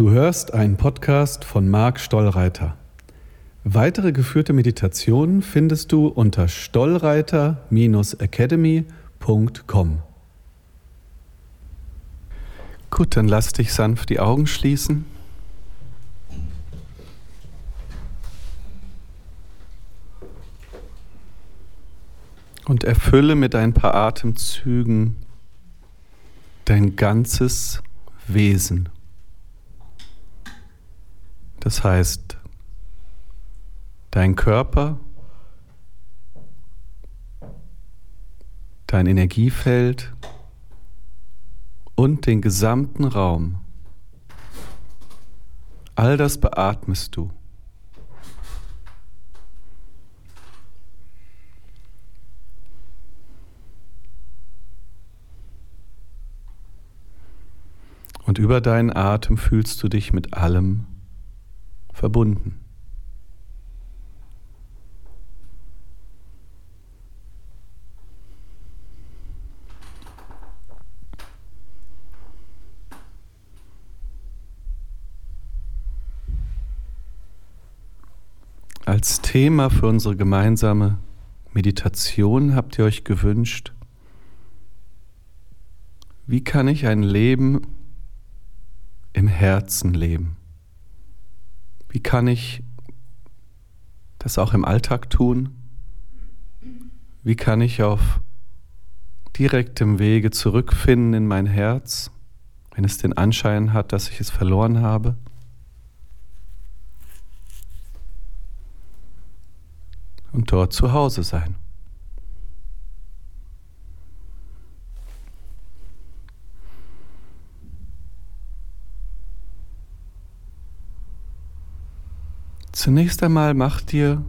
Du hörst einen Podcast von Marc Stollreiter. Weitere geführte Meditationen findest du unter stollreiter-academy.com. Gut, dann lass dich sanft die Augen schließen. Und erfülle mit ein paar Atemzügen dein ganzes Wesen. Das heißt, dein Körper, dein Energiefeld und den gesamten Raum. All das beatmest du. Und über deinen Atem fühlst du dich mit allem verbunden. Als Thema für unsere gemeinsame Meditation habt ihr euch gewünscht, wie kann ich ein Leben im Herzen leben? Wie kann ich das auch im Alltag tun? Wie kann ich auf direktem Wege zurückfinden in mein Herz, wenn es den Anschein hat, dass ich es verloren habe? Und dort zu Hause sein. Zunächst einmal mach dir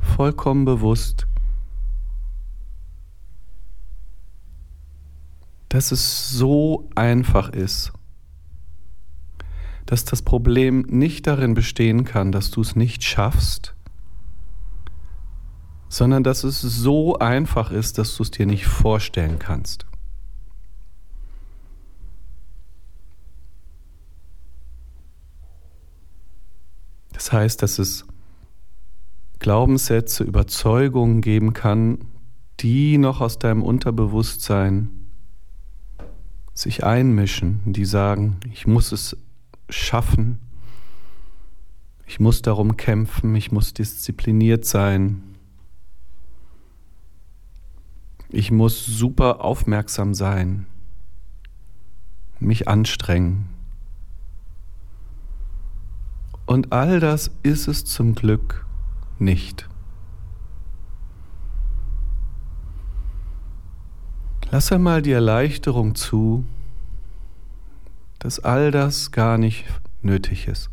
vollkommen bewusst, dass es so einfach ist, dass das Problem nicht darin bestehen kann, dass du es nicht schaffst, sondern dass es so einfach ist, dass du es dir nicht vorstellen kannst. Das heißt, dass es Glaubenssätze, Überzeugungen geben kann, die noch aus deinem Unterbewusstsein sich einmischen, die sagen, ich muss es schaffen, ich muss darum kämpfen, ich muss diszipliniert sein, ich muss super aufmerksam sein, mich anstrengen. Und all das ist es zum Glück nicht. Lass einmal die Erleichterung zu, dass all das gar nicht nötig ist.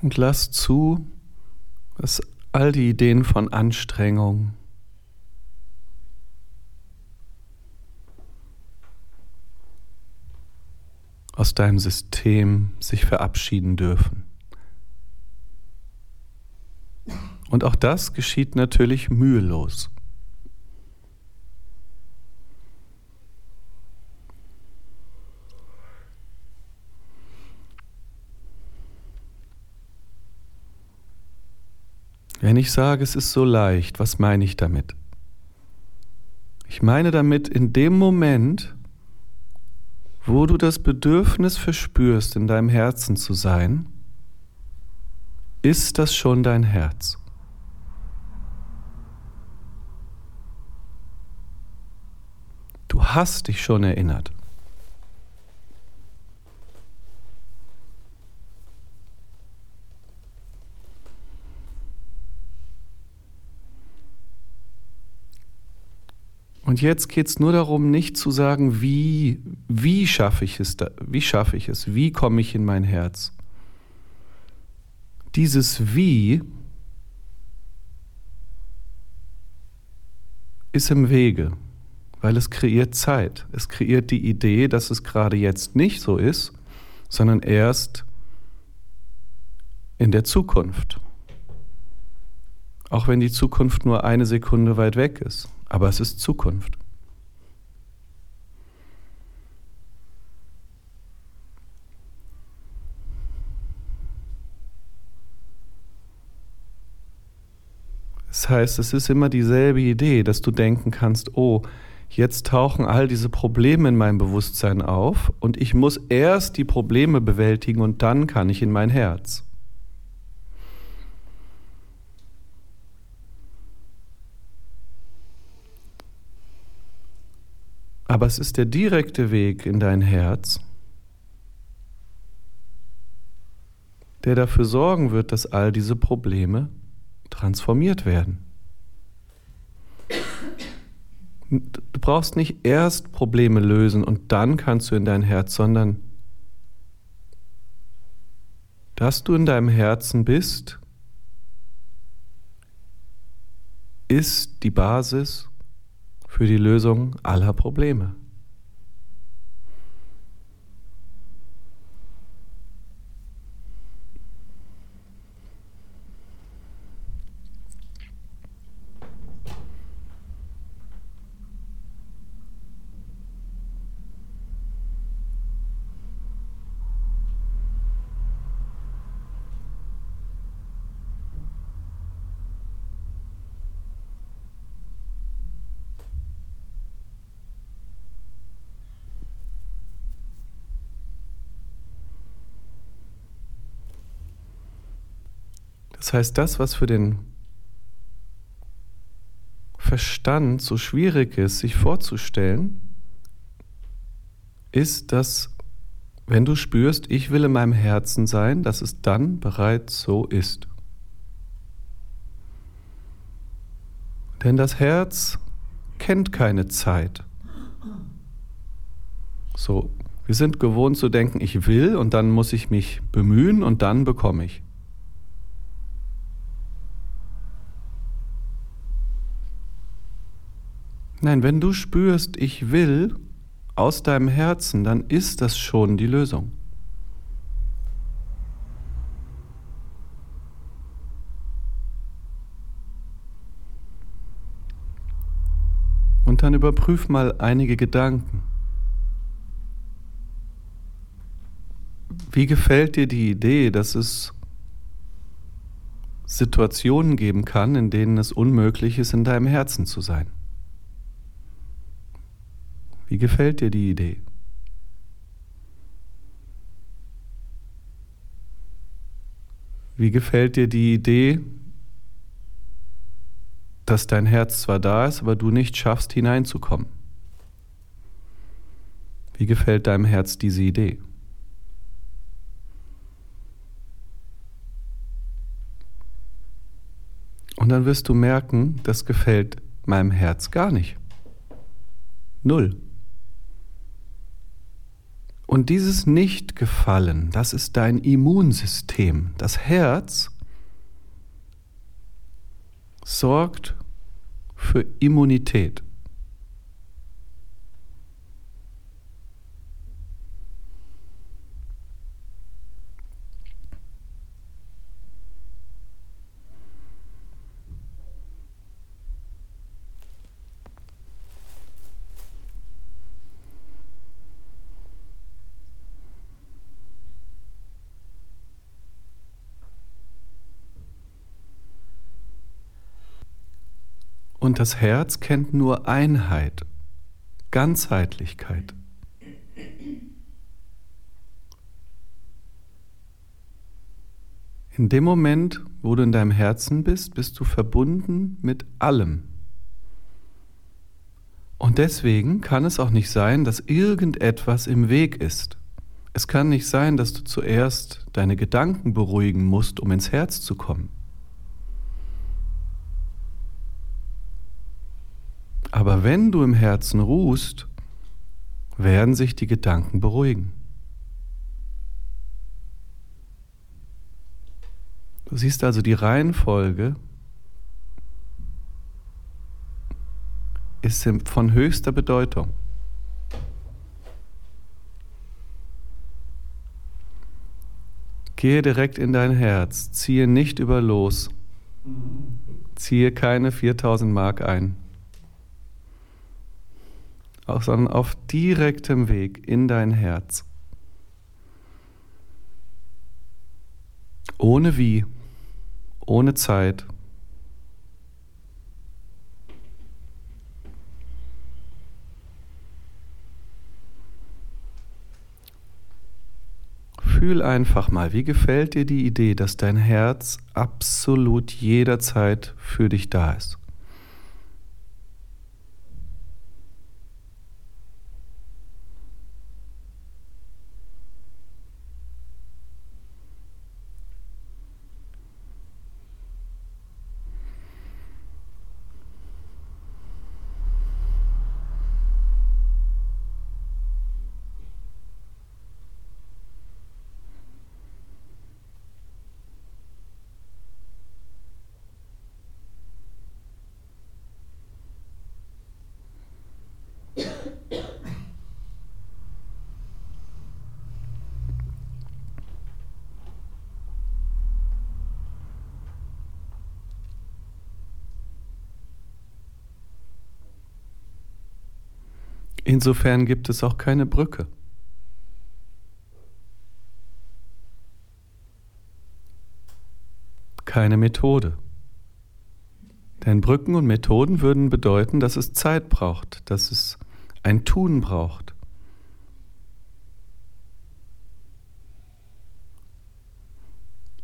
Und lass zu, dass all die Ideen von Anstrengung, aus deinem System sich verabschieden dürfen. Und auch das geschieht natürlich mühelos. Wenn ich sage, es ist so leicht, was meine ich damit? Ich meine damit in dem Moment, wo du das Bedürfnis verspürst, in deinem Herzen zu sein, ist das schon dein Herz. Du hast dich schon erinnert. Und jetzt geht es nur darum, nicht zu sagen, wie, wie schaffe ich es, wie schaffe ich es, wie komme ich in mein Herz. Dieses Wie ist im Wege, weil es kreiert Zeit. Es kreiert die Idee, dass es gerade jetzt nicht so ist, sondern erst in der Zukunft. Auch wenn die Zukunft nur eine Sekunde weit weg ist, aber es ist Zukunft. Das heißt, es ist immer dieselbe Idee, dass du denken kannst, oh, jetzt tauchen all diese Probleme in meinem Bewusstsein auf und ich muss erst die Probleme bewältigen und dann kann ich in mein Herz. Aber es ist der direkte Weg in dein Herz, der dafür sorgen wird, dass all diese Probleme transformiert werden. Du brauchst nicht erst Probleme lösen und dann kannst du in dein Herz, sondern dass du in deinem Herzen bist, ist die Basis für die Lösung aller Probleme. Das heißt, das, was für den Verstand so schwierig ist, sich vorzustellen, ist, dass wenn du spürst, ich will in meinem Herzen sein, dass es dann bereits so ist. Denn das Herz kennt keine Zeit. So, wir sind gewohnt zu denken, ich will und dann muss ich mich bemühen und dann bekomme ich. Nein, wenn du spürst, ich will aus deinem Herzen, dann ist das schon die Lösung. Und dann überprüf mal einige Gedanken. Wie gefällt dir die Idee, dass es Situationen geben kann, in denen es unmöglich ist, in deinem Herzen zu sein? Wie gefällt dir die Idee? Wie gefällt dir die Idee, dass dein Herz zwar da ist, aber du nicht schaffst hineinzukommen? Wie gefällt deinem Herz diese Idee? Und dann wirst du merken, das gefällt meinem Herz gar nicht. Null. Und dieses Nicht-Gefallen, das ist dein Immunsystem. Das Herz sorgt für Immunität. Und das Herz kennt nur Einheit, Ganzheitlichkeit. In dem Moment, wo du in deinem Herzen bist, bist du verbunden mit allem. Und deswegen kann es auch nicht sein, dass irgendetwas im Weg ist. Es kann nicht sein, dass du zuerst deine Gedanken beruhigen musst, um ins Herz zu kommen. Aber wenn du im Herzen ruhst, werden sich die Gedanken beruhigen. Du siehst also die Reihenfolge ist von höchster Bedeutung. Gehe direkt in dein Herz, ziehe nicht über los, ziehe keine 4000 Mark ein, sondern auf direktem Weg in dein Herz. Ohne wie, ohne Zeit. Fühl einfach mal, wie gefällt dir die Idee, dass dein Herz absolut jederzeit für dich da ist? Insofern gibt es auch keine Brücke. Keine Methode. Denn Brücken und Methoden würden bedeuten, dass es Zeit braucht, dass es ein Tun braucht.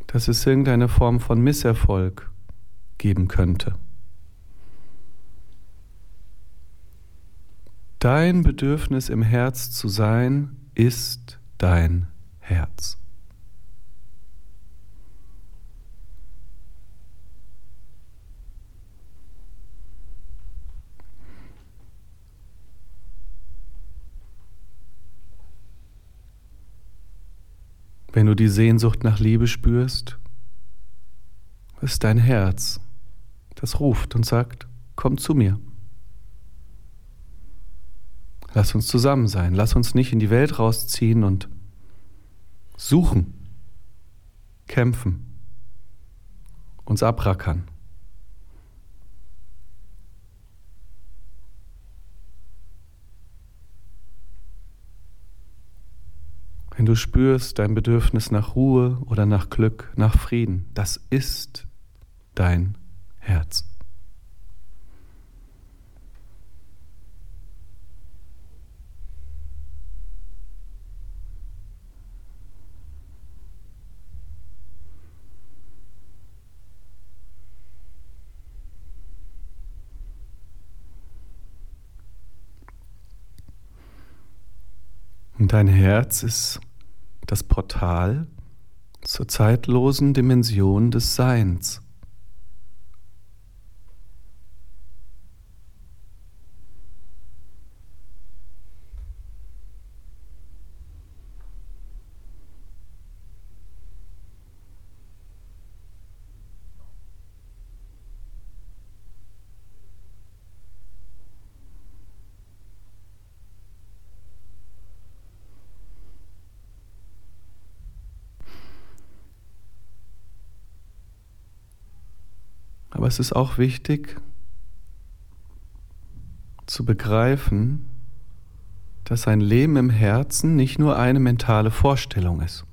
Dass es irgendeine Form von Misserfolg geben könnte. Dein Bedürfnis im Herz zu sein, ist dein Herz. Wenn du die Sehnsucht nach Liebe spürst, ist dein Herz, das ruft und sagt, komm zu mir. Lass uns zusammen sein. Lass uns nicht in die Welt rausziehen und suchen, kämpfen, uns abrackern. Wenn du spürst dein Bedürfnis nach Ruhe oder nach Glück, nach Frieden, das ist dein Herz. Dein Herz ist das Portal zur zeitlosen Dimension des Seins. Aber es ist auch wichtig zu begreifen, dass ein Leben im Herzen nicht nur eine mentale Vorstellung ist.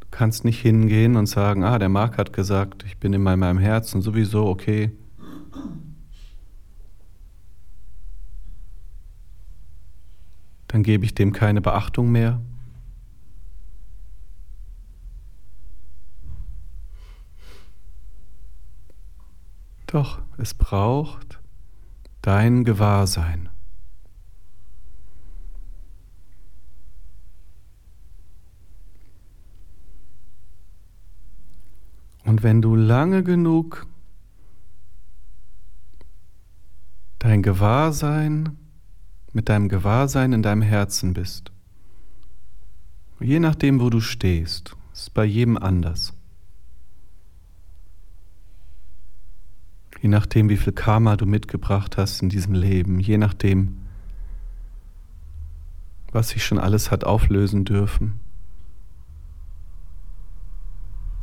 Du kannst nicht hingehen und sagen, ah, der Marc hat gesagt, ich bin in meinem Herzen sowieso okay. Dann gebe ich dem keine Beachtung mehr. Doch es braucht dein Gewahrsein. Und wenn du lange genug dein Gewahrsein mit deinem Gewahrsein in deinem Herzen bist, je nachdem, wo du stehst, ist bei jedem anders. Je nachdem, wie viel Karma du mitgebracht hast in diesem Leben, je nachdem, was sich schon alles hat auflösen dürfen.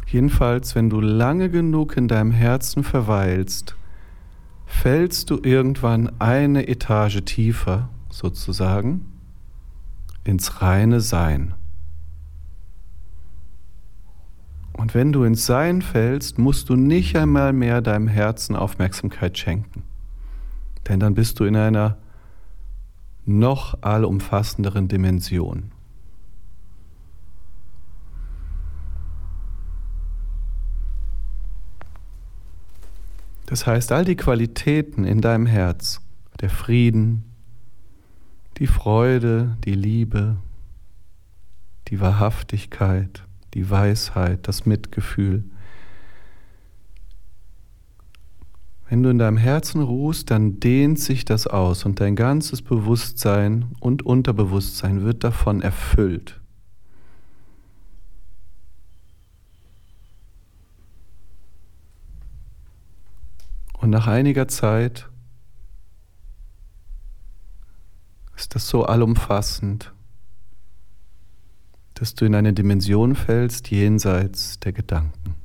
Jedenfalls, wenn du lange genug in deinem Herzen verweilst, fällst du irgendwann eine Etage tiefer, sozusagen, ins reine Sein. Und wenn du ins Sein fällst, musst du nicht einmal mehr deinem Herzen Aufmerksamkeit schenken. Denn dann bist du in einer noch allumfassenderen Dimension. Das heißt, all die Qualitäten in deinem Herz, der Frieden, die Freude, die Liebe, die Wahrhaftigkeit, die Weisheit, das Mitgefühl. Wenn du in deinem Herzen ruhst, dann dehnt sich das aus und dein ganzes Bewusstsein und Unterbewusstsein wird davon erfüllt. Und nach einiger Zeit ist das so allumfassend, dass du in eine Dimension fällst jenseits der Gedanken.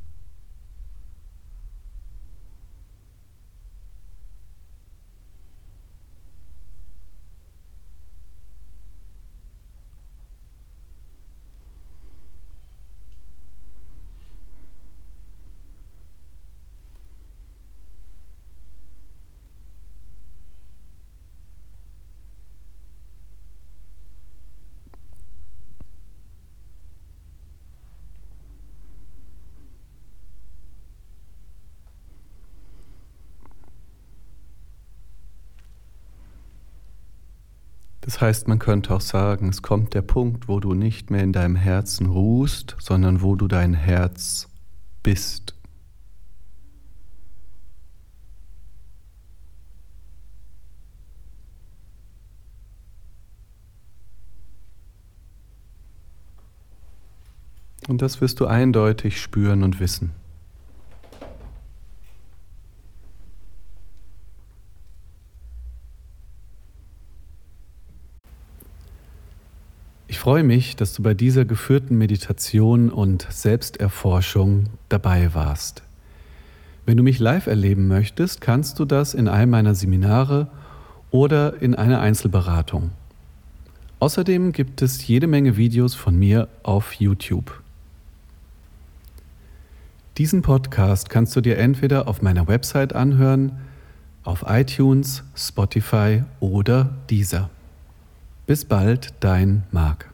Das heißt, man könnte auch sagen, es kommt der Punkt, wo du nicht mehr in deinem Herzen ruhst, sondern wo du dein Herz bist. Und das wirst du eindeutig spüren und wissen. Ich freue mich, dass du bei dieser geführten Meditation und Selbsterforschung dabei warst. Wenn du mich live erleben möchtest, kannst du das in einem meiner Seminare oder in einer Einzelberatung. Außerdem gibt es jede Menge Videos von mir auf YouTube. Diesen Podcast kannst du dir entweder auf meiner Website anhören, auf iTunes, Spotify oder Deezer. Bis bald, dein Marc.